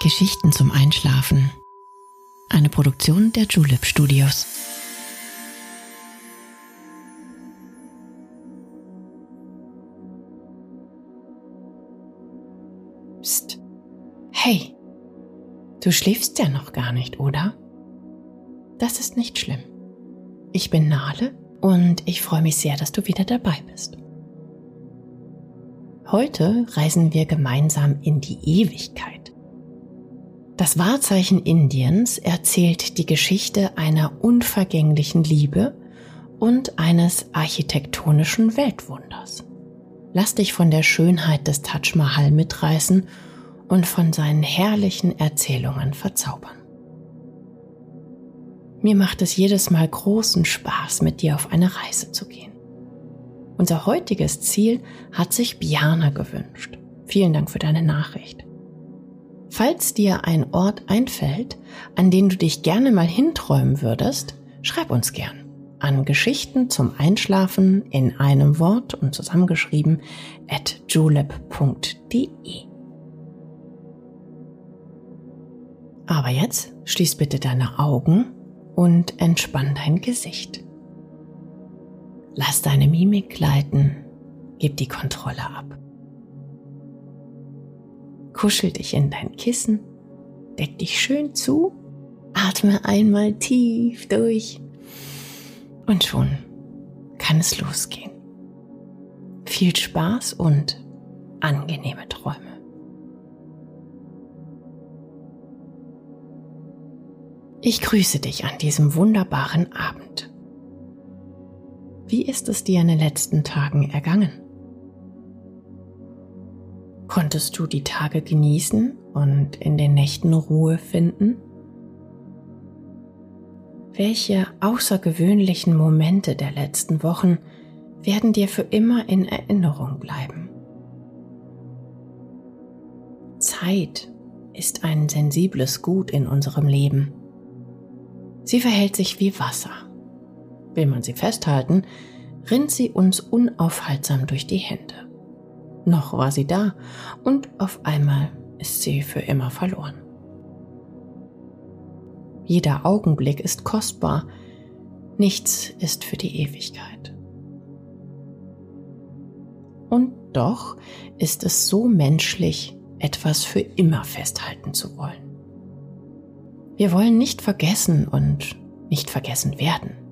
Geschichten zum Einschlafen. Eine Produktion der Julep Studios. Psst. Hey, du schläfst ja noch gar nicht, oder? Das ist nicht schlimm. Ich bin Nale und ich freue mich sehr, dass du wieder dabei bist. Heute reisen wir gemeinsam in die Ewigkeit. Das Wahrzeichen Indiens erzählt die Geschichte einer unvergänglichen Liebe und eines architektonischen Weltwunders. Lass dich von der Schönheit des Taj Mahal mitreißen und von seinen herrlichen Erzählungen verzaubern. Mir macht es jedes Mal großen Spaß, mit dir auf eine Reise zu gehen. Unser heutiges Ziel hat sich Bjana gewünscht. Vielen Dank für deine Nachricht. Falls dir ein Ort einfällt, an den du dich gerne mal hinträumen würdest, schreib uns gern an Geschichten zum Einschlafen in einem Wort und zusammengeschrieben at julep.de. Aber jetzt schließ bitte deine Augen und entspann dein Gesicht. Lass deine Mimik gleiten, gib die Kontrolle ab. Kuschel dich in dein Kissen, deck dich schön zu, atme einmal tief durch und schon kann es losgehen. Viel Spaß und angenehme Träume. Ich grüße dich an diesem wunderbaren Abend. Wie ist es dir in den letzten Tagen ergangen? Konntest du die Tage genießen und in den Nächten Ruhe finden? Welche außergewöhnlichen Momente der letzten Wochen werden dir für immer in Erinnerung bleiben? Zeit ist ein sensibles Gut in unserem Leben. Sie verhält sich wie Wasser. Will man sie festhalten, rinnt sie uns unaufhaltsam durch die Hände. Noch war sie da und auf einmal ist sie für immer verloren. Jeder Augenblick ist kostbar, nichts ist für die Ewigkeit. Und doch ist es so menschlich, etwas für immer festhalten zu wollen. Wir wollen nicht vergessen und nicht vergessen werden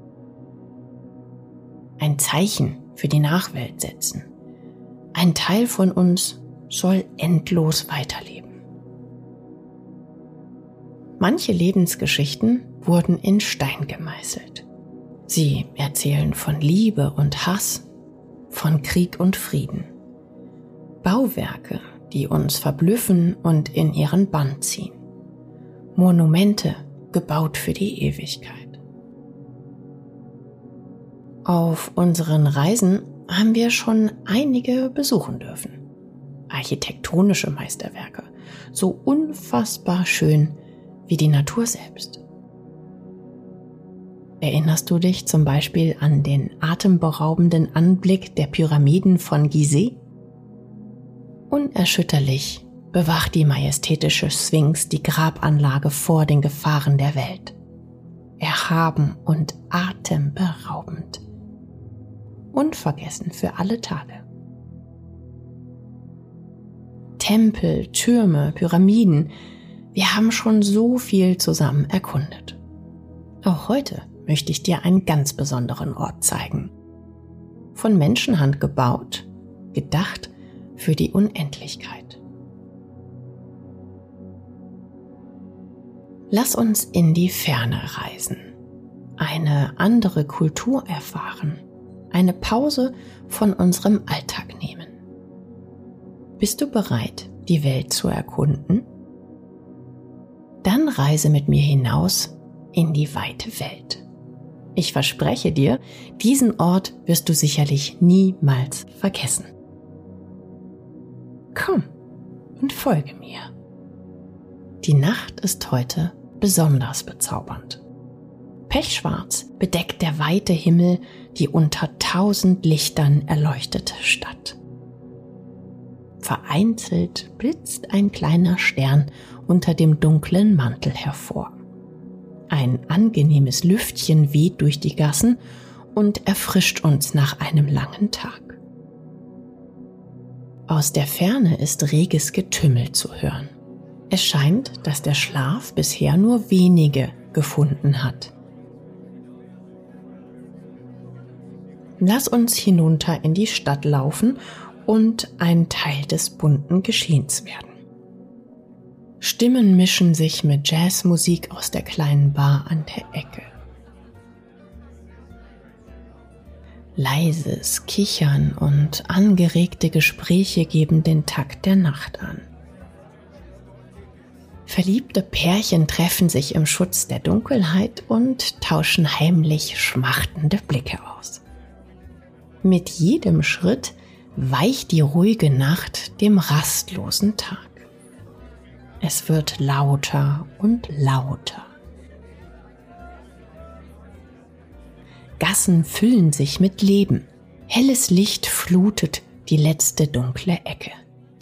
ein Zeichen für die Nachwelt setzen. Ein Teil von uns soll endlos weiterleben. Manche Lebensgeschichten wurden in Stein gemeißelt. Sie erzählen von Liebe und Hass, von Krieg und Frieden. Bauwerke, die uns verblüffen und in ihren Bann ziehen. Monumente, gebaut für die Ewigkeit. Auf unseren Reisen haben wir schon einige besuchen dürfen. Architektonische Meisterwerke, so unfassbar schön wie die Natur selbst. Erinnerst du dich zum Beispiel an den atemberaubenden Anblick der Pyramiden von Gizeh? Unerschütterlich bewacht die majestätische Sphinx die Grabanlage vor den Gefahren der Welt. Erhaben und atemberaubend unvergessen für alle Tage. Tempel, Türme, Pyramiden, wir haben schon so viel zusammen erkundet. Auch heute möchte ich dir einen ganz besonderen Ort zeigen. Von Menschenhand gebaut, gedacht für die Unendlichkeit. Lass uns in die Ferne reisen, eine andere Kultur erfahren eine Pause von unserem Alltag nehmen. Bist du bereit, die Welt zu erkunden? Dann reise mit mir hinaus in die weite Welt. Ich verspreche dir, diesen Ort wirst du sicherlich niemals vergessen. Komm und folge mir. Die Nacht ist heute besonders bezaubernd. Pechschwarz bedeckt der weite Himmel die unter tausend Lichtern erleuchtete Stadt. Vereinzelt blitzt ein kleiner Stern unter dem dunklen Mantel hervor. Ein angenehmes Lüftchen weht durch die Gassen und erfrischt uns nach einem langen Tag. Aus der Ferne ist reges Getümmel zu hören. Es scheint, dass der Schlaf bisher nur wenige gefunden hat. Lass uns hinunter in die Stadt laufen und ein Teil des bunten Geschehens werden. Stimmen mischen sich mit Jazzmusik aus der kleinen Bar an der Ecke. Leises Kichern und angeregte Gespräche geben den Takt der Nacht an. Verliebte Pärchen treffen sich im Schutz der Dunkelheit und tauschen heimlich schmachtende Blicke aus. Mit jedem Schritt weicht die ruhige Nacht dem rastlosen Tag. Es wird lauter und lauter. Gassen füllen sich mit Leben. Helles Licht flutet die letzte dunkle Ecke.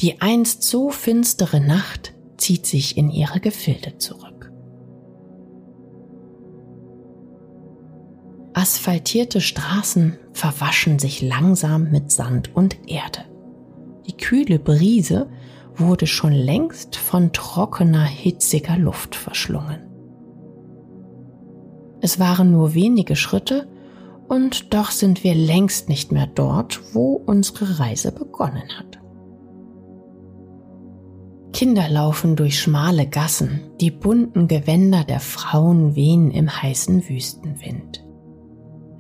Die einst so finstere Nacht zieht sich in ihre Gefilde zurück. Asphaltierte Straßen verwaschen sich langsam mit Sand und Erde. Die kühle Brise wurde schon längst von trockener, hitziger Luft verschlungen. Es waren nur wenige Schritte, und doch sind wir längst nicht mehr dort, wo unsere Reise begonnen hat. Kinder laufen durch schmale Gassen, die bunten Gewänder der Frauen wehen im heißen Wüstenwind.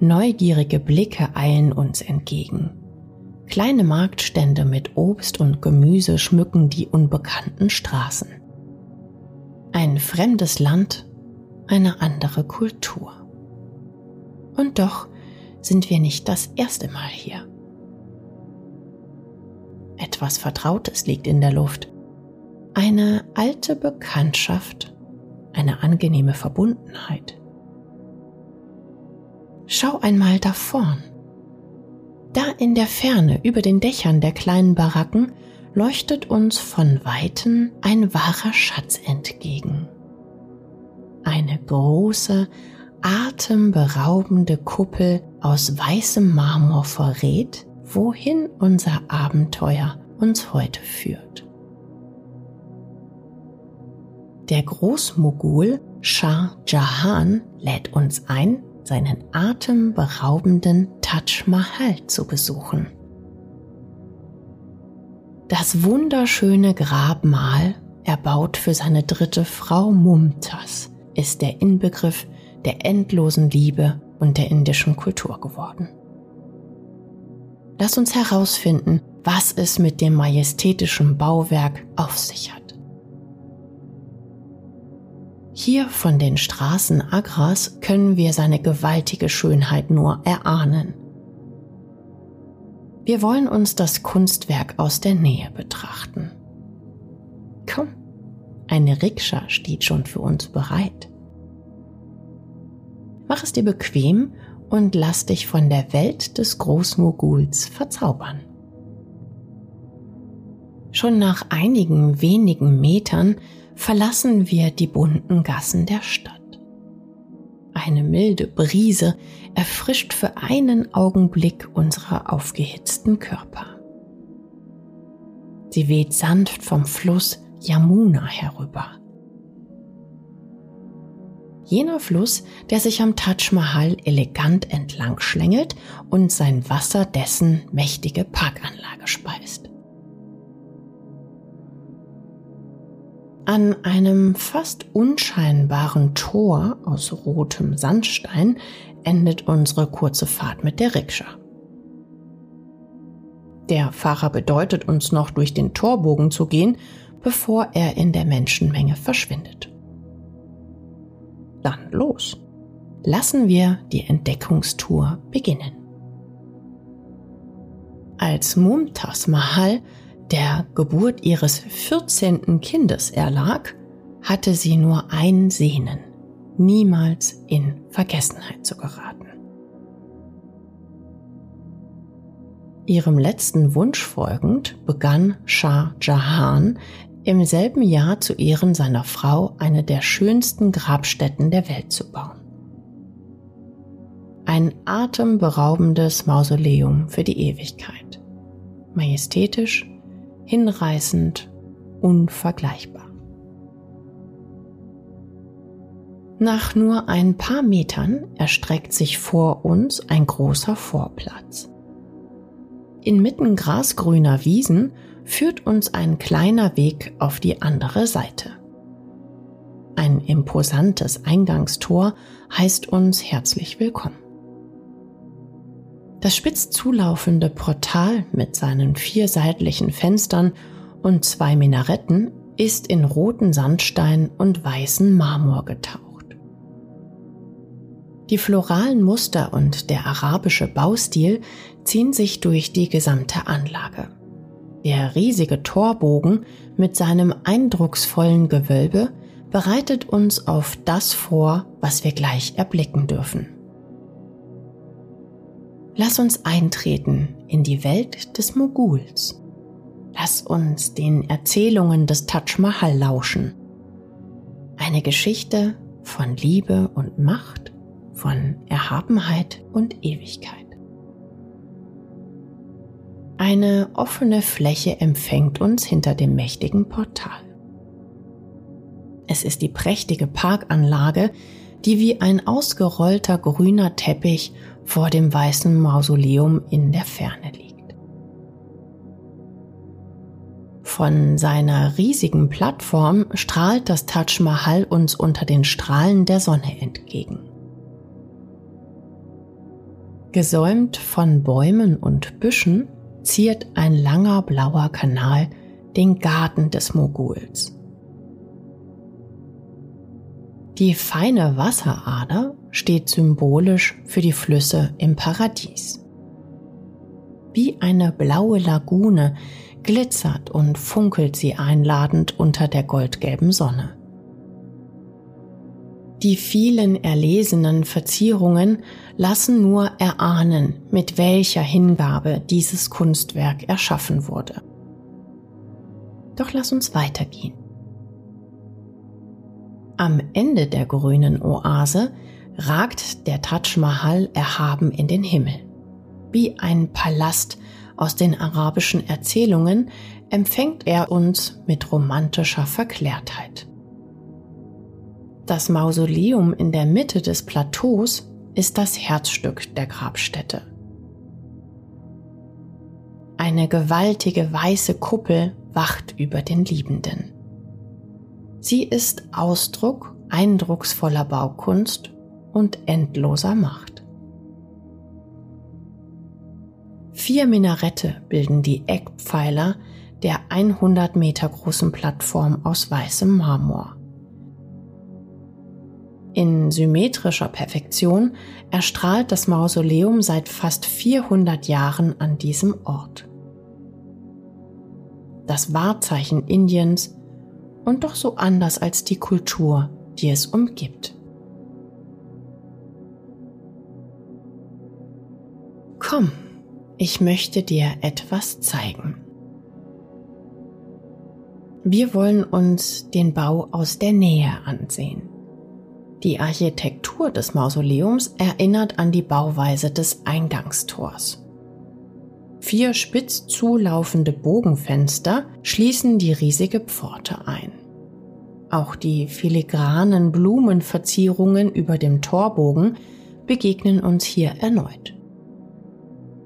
Neugierige Blicke eilen uns entgegen. Kleine Marktstände mit Obst und Gemüse schmücken die unbekannten Straßen. Ein fremdes Land, eine andere Kultur. Und doch sind wir nicht das erste Mal hier. Etwas Vertrautes liegt in der Luft. Eine alte Bekanntschaft, eine angenehme Verbundenheit. Schau einmal da vorn. Da in der Ferne über den Dächern der kleinen Baracken leuchtet uns von weitem ein wahrer Schatz entgegen. Eine große, atemberaubende Kuppel aus weißem Marmor verrät, wohin unser Abenteuer uns heute führt. Der Großmogul Shah Jahan lädt uns ein, seinen atemberaubenden Taj Mahal zu besuchen. Das wunderschöne Grabmal, erbaut für seine dritte Frau Mumtaz, ist der Inbegriff der endlosen Liebe und der indischen Kultur geworden. Lass uns herausfinden, was es mit dem majestätischen Bauwerk auf sich hat. Hier von den Straßen Agras können wir seine gewaltige Schönheit nur erahnen. Wir wollen uns das Kunstwerk aus der Nähe betrachten. Komm, eine Rikscha steht schon für uns bereit. Mach es dir bequem und lass dich von der Welt des Großmoguls verzaubern. Schon nach einigen wenigen Metern verlassen wir die bunten Gassen der Stadt. Eine milde Brise erfrischt für einen Augenblick unsere aufgehitzten Körper. Sie weht sanft vom Fluss Yamuna herüber jener Fluss, der sich am Taj Mahal elegant entlang schlängelt und sein Wasser dessen mächtige Parkanlage speist. An einem fast unscheinbaren Tor aus rotem Sandstein endet unsere kurze Fahrt mit der Rikscha. Der Fahrer bedeutet uns noch durch den Torbogen zu gehen, bevor er in der Menschenmenge verschwindet. Dann los. Lassen wir die Entdeckungstour beginnen. Als Mumtaz Mahal der Geburt ihres 14. Kindes erlag, hatte sie nur ein Sehnen, niemals in Vergessenheit zu geraten. Ihrem letzten Wunsch folgend begann Shah Jahan im selben Jahr zu Ehren seiner Frau eine der schönsten Grabstätten der Welt zu bauen. Ein atemberaubendes Mausoleum für die Ewigkeit. Majestätisch, hinreißend, unvergleichbar. Nach nur ein paar Metern erstreckt sich vor uns ein großer Vorplatz. Inmitten grasgrüner Wiesen führt uns ein kleiner Weg auf die andere Seite. Ein imposantes Eingangstor heißt uns herzlich willkommen. Das spitz zulaufende Portal mit seinen vier seitlichen Fenstern und zwei Minaretten ist in roten Sandstein und weißen Marmor getaucht. Die floralen Muster und der arabische Baustil ziehen sich durch die gesamte Anlage. Der riesige Torbogen mit seinem eindrucksvollen Gewölbe bereitet uns auf das vor, was wir gleich erblicken dürfen. Lass uns eintreten in die Welt des Moguls. Lass uns den Erzählungen des Taj Mahal lauschen. Eine Geschichte von Liebe und Macht von Erhabenheit und Ewigkeit. Eine offene Fläche empfängt uns hinter dem mächtigen Portal. Es ist die prächtige Parkanlage, die wie ein ausgerollter grüner Teppich vor dem weißen Mausoleum in der Ferne liegt. Von seiner riesigen Plattform strahlt das Taj Mahal uns unter den Strahlen der Sonne entgegen. Gesäumt von Bäumen und Büschen ziert ein langer blauer Kanal den Garten des Moguls. Die feine Wasserader steht symbolisch für die Flüsse im Paradies. Wie eine blaue Lagune glitzert und funkelt sie einladend unter der goldgelben Sonne. Die vielen erlesenen Verzierungen lassen nur erahnen, mit welcher Hingabe dieses Kunstwerk erschaffen wurde. Doch lass uns weitergehen. Am Ende der grünen Oase ragt der Taj Mahal erhaben in den Himmel. Wie ein Palast aus den arabischen Erzählungen empfängt er uns mit romantischer Verklärtheit. Das Mausoleum in der Mitte des Plateaus ist das Herzstück der Grabstätte. Eine gewaltige weiße Kuppel wacht über den Liebenden. Sie ist Ausdruck eindrucksvoller Baukunst und endloser Macht. Vier Minarette bilden die Eckpfeiler der 100 Meter großen Plattform aus weißem Marmor. In symmetrischer Perfektion erstrahlt das Mausoleum seit fast 400 Jahren an diesem Ort. Das Wahrzeichen Indiens und doch so anders als die Kultur, die es umgibt. Komm, ich möchte dir etwas zeigen. Wir wollen uns den Bau aus der Nähe ansehen. Die Architektur des Mausoleums erinnert an die Bauweise des Eingangstors. Vier spitz zulaufende Bogenfenster schließen die riesige Pforte ein. Auch die filigranen Blumenverzierungen über dem Torbogen begegnen uns hier erneut.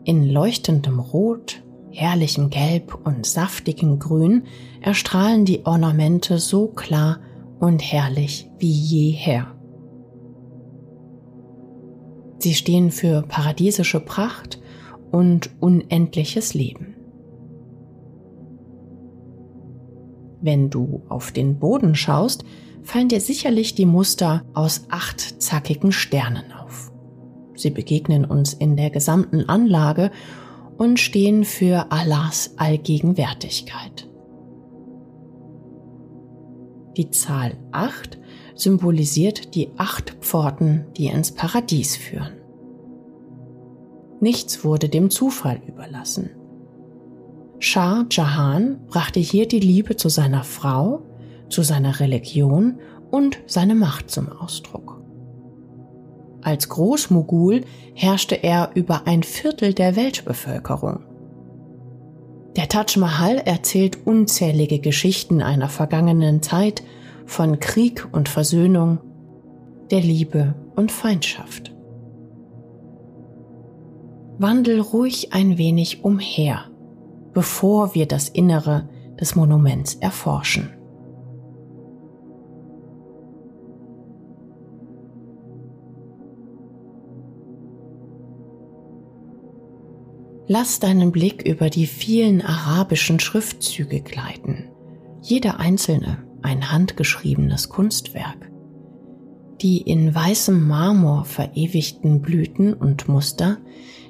In leuchtendem Rot, herrlichem Gelb und saftigem Grün erstrahlen die Ornamente so klar und herrlich wie jeher. Sie stehen für paradiesische Pracht und unendliches Leben. Wenn du auf den Boden schaust, fallen dir sicherlich die Muster aus acht zackigen Sternen auf. Sie begegnen uns in der gesamten Anlage und stehen für Allahs Allgegenwärtigkeit. Die Zahl acht symbolisiert die acht Pforten, die ins Paradies führen. Nichts wurde dem Zufall überlassen. Shah Jahan brachte hier die Liebe zu seiner Frau, zu seiner Religion und seine Macht zum Ausdruck. Als Großmogul herrschte er über ein Viertel der Weltbevölkerung. Der Taj Mahal erzählt unzählige Geschichten einer vergangenen Zeit von Krieg und Versöhnung, der Liebe und Feindschaft. Wandel ruhig ein wenig umher, bevor wir das Innere des Monuments erforschen. Lass deinen Blick über die vielen arabischen Schriftzüge gleiten, jeder einzelne ein handgeschriebenes Kunstwerk. Die in weißem Marmor verewigten Blüten und Muster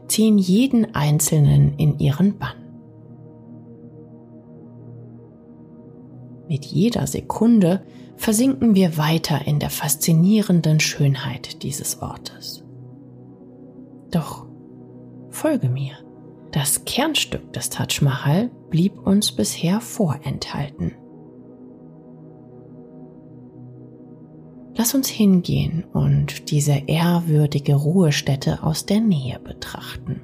ziehen jeden Einzelnen in ihren Bann. Mit jeder Sekunde versinken wir weiter in der faszinierenden Schönheit dieses Ortes. Doch folge mir. Das Kernstück des Taj Mahal blieb uns bisher vorenthalten. Lass uns hingehen und diese ehrwürdige Ruhestätte aus der Nähe betrachten.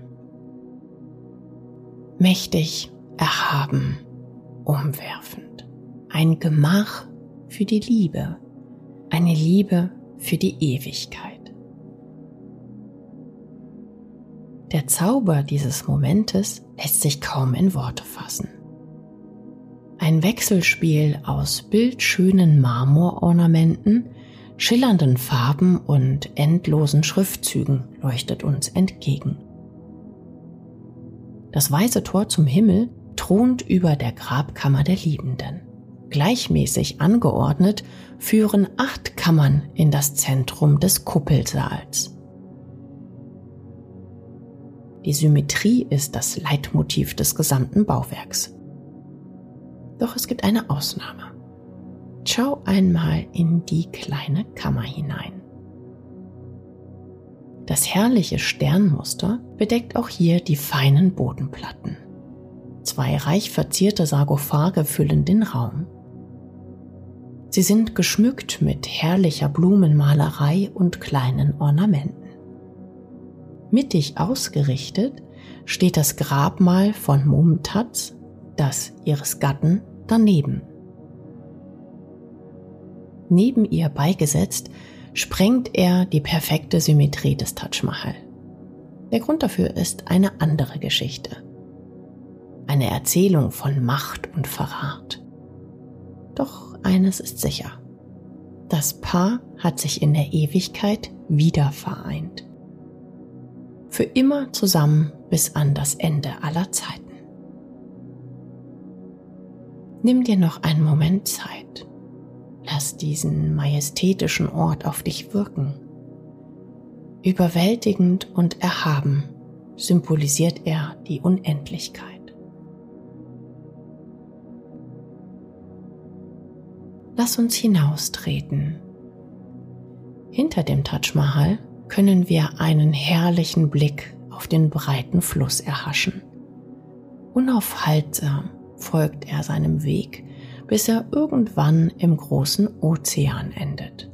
Mächtig, erhaben, umwerfend. Ein Gemach für die Liebe, eine Liebe für die Ewigkeit. Der Zauber dieses Momentes lässt sich kaum in Worte fassen. Ein Wechselspiel aus bildschönen Marmorornamenten, schillernden Farben und endlosen Schriftzügen leuchtet uns entgegen. Das weiße Tor zum Himmel thront über der Grabkammer der Liebenden. Gleichmäßig angeordnet führen acht Kammern in das Zentrum des Kuppelsaals. Die Symmetrie ist das Leitmotiv des gesamten Bauwerks. Doch es gibt eine Ausnahme. Schau einmal in die kleine Kammer hinein. Das herrliche Sternmuster bedeckt auch hier die feinen Bodenplatten. Zwei reich verzierte Sarkophage füllen den Raum. Sie sind geschmückt mit herrlicher Blumenmalerei und kleinen Ornamenten. Mittig ausgerichtet steht das Grabmal von Mumtaz, das ihres Gatten, daneben. Neben ihr beigesetzt sprengt er die perfekte Symmetrie des Taj Mahal. Der Grund dafür ist eine andere Geschichte. Eine Erzählung von Macht und Verrat. Eines ist sicher. Das Paar hat sich in der Ewigkeit wieder vereint für immer zusammen bis an das Ende aller Zeiten. Nimm dir noch einen Moment Zeit. Lass diesen majestätischen Ort auf dich wirken. Überwältigend und erhaben symbolisiert er die Unendlichkeit. Lass uns hinaustreten. Hinter dem Taj Mahal können wir einen herrlichen Blick auf den breiten Fluss erhaschen. Unaufhaltsam folgt er seinem Weg, bis er irgendwann im großen Ozean endet.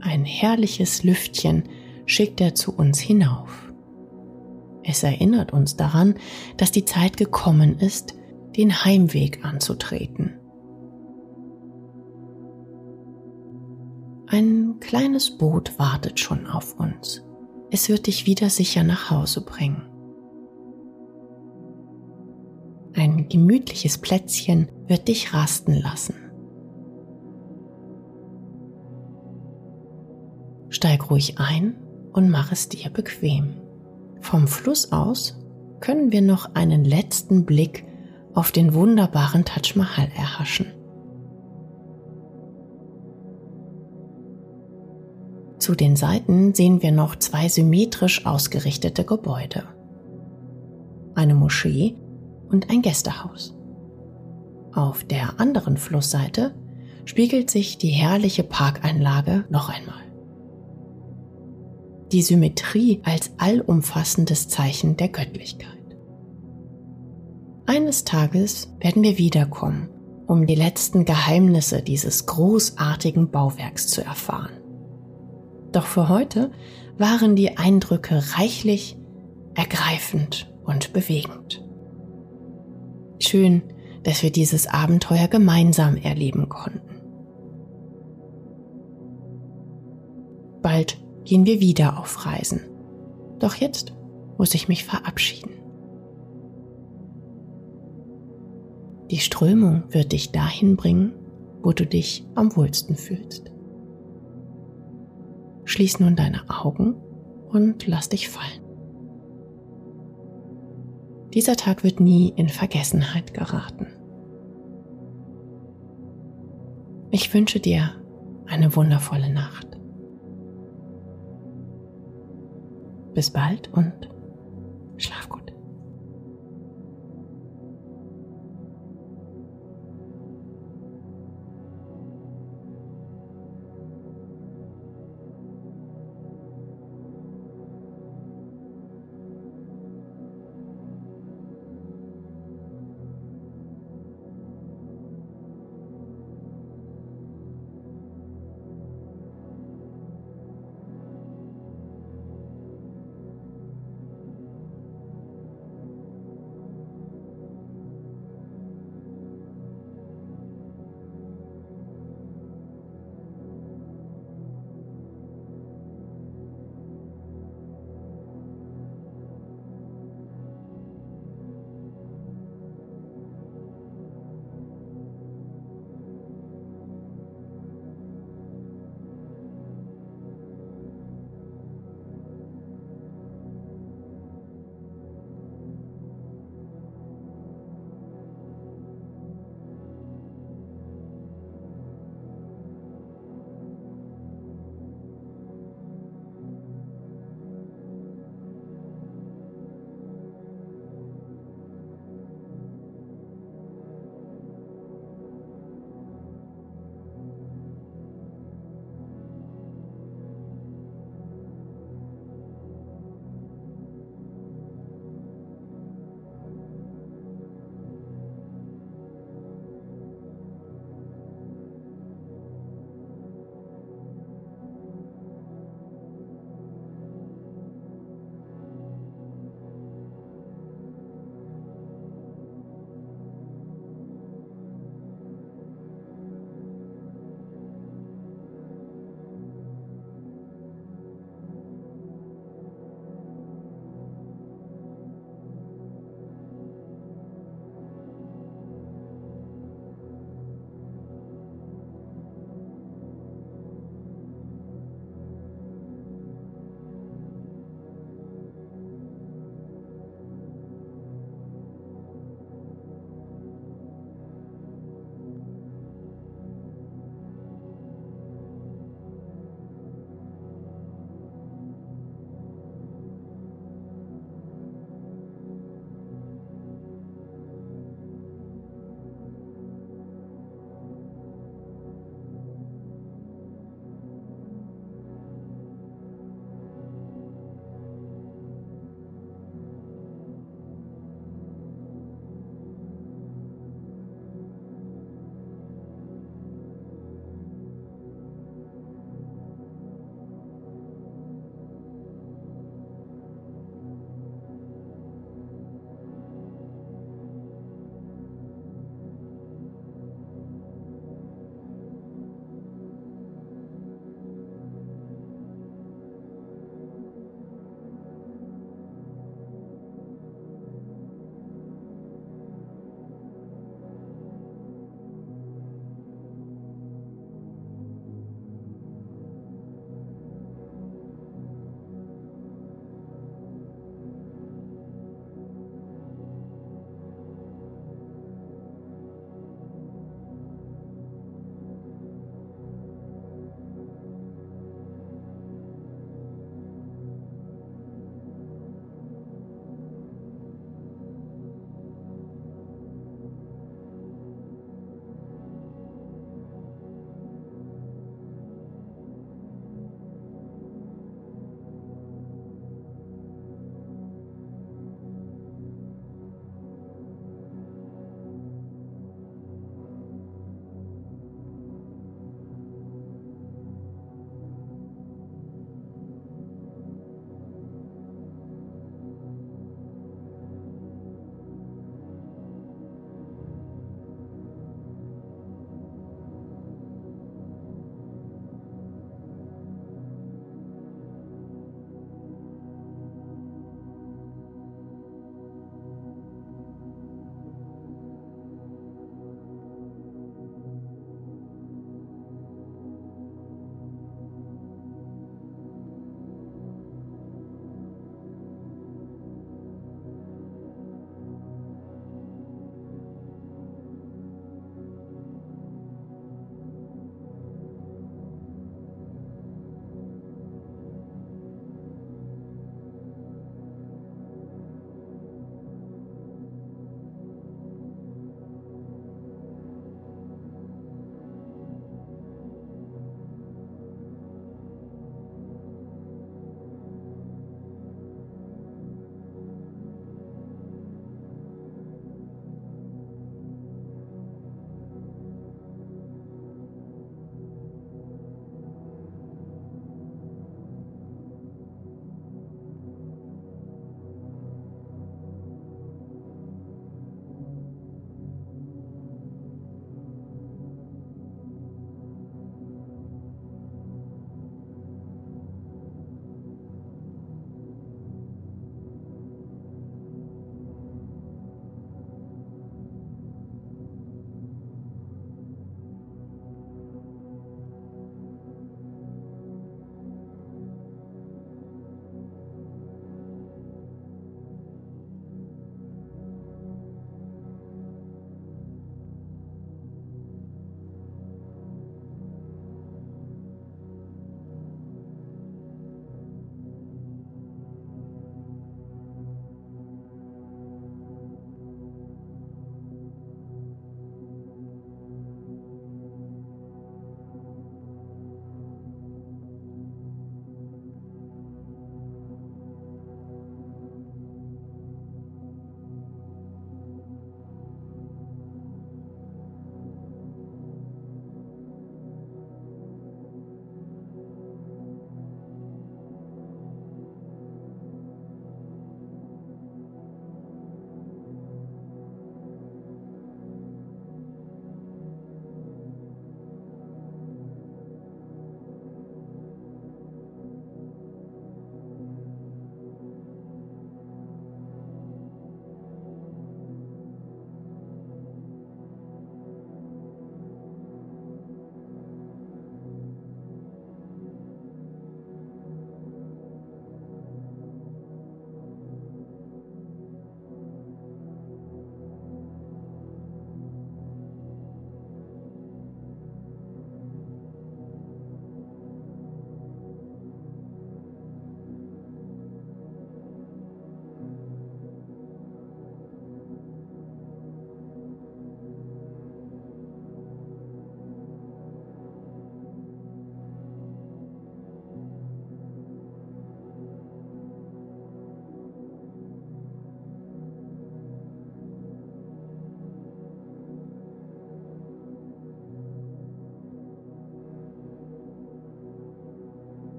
Ein herrliches Lüftchen schickt er zu uns hinauf. Es erinnert uns daran, dass die Zeit gekommen ist, den Heimweg anzutreten. Ein kleines Boot wartet schon auf uns. Es wird dich wieder sicher nach Hause bringen. Ein gemütliches Plätzchen wird dich rasten lassen. Steig ruhig ein und mach es dir bequem. Vom Fluss aus können wir noch einen letzten Blick auf den wunderbaren Taj Mahal erhaschen. Zu den Seiten sehen wir noch zwei symmetrisch ausgerichtete Gebäude. Eine Moschee und ein Gästehaus. Auf der anderen Flussseite spiegelt sich die herrliche Parkeinlage noch einmal. Die Symmetrie als allumfassendes Zeichen der Göttlichkeit. Eines Tages werden wir wiederkommen, um die letzten Geheimnisse dieses großartigen Bauwerks zu erfahren. Doch für heute waren die Eindrücke reichlich, ergreifend und bewegend. Schön, dass wir dieses Abenteuer gemeinsam erleben konnten. Bald gehen wir wieder auf Reisen. Doch jetzt muss ich mich verabschieden. Die Strömung wird dich dahin bringen, wo du dich am wohlsten fühlst. Schließ nun deine Augen und lass dich fallen. Dieser Tag wird nie in Vergessenheit geraten. Ich wünsche dir eine wundervolle Nacht. Bis bald und schlaf gut.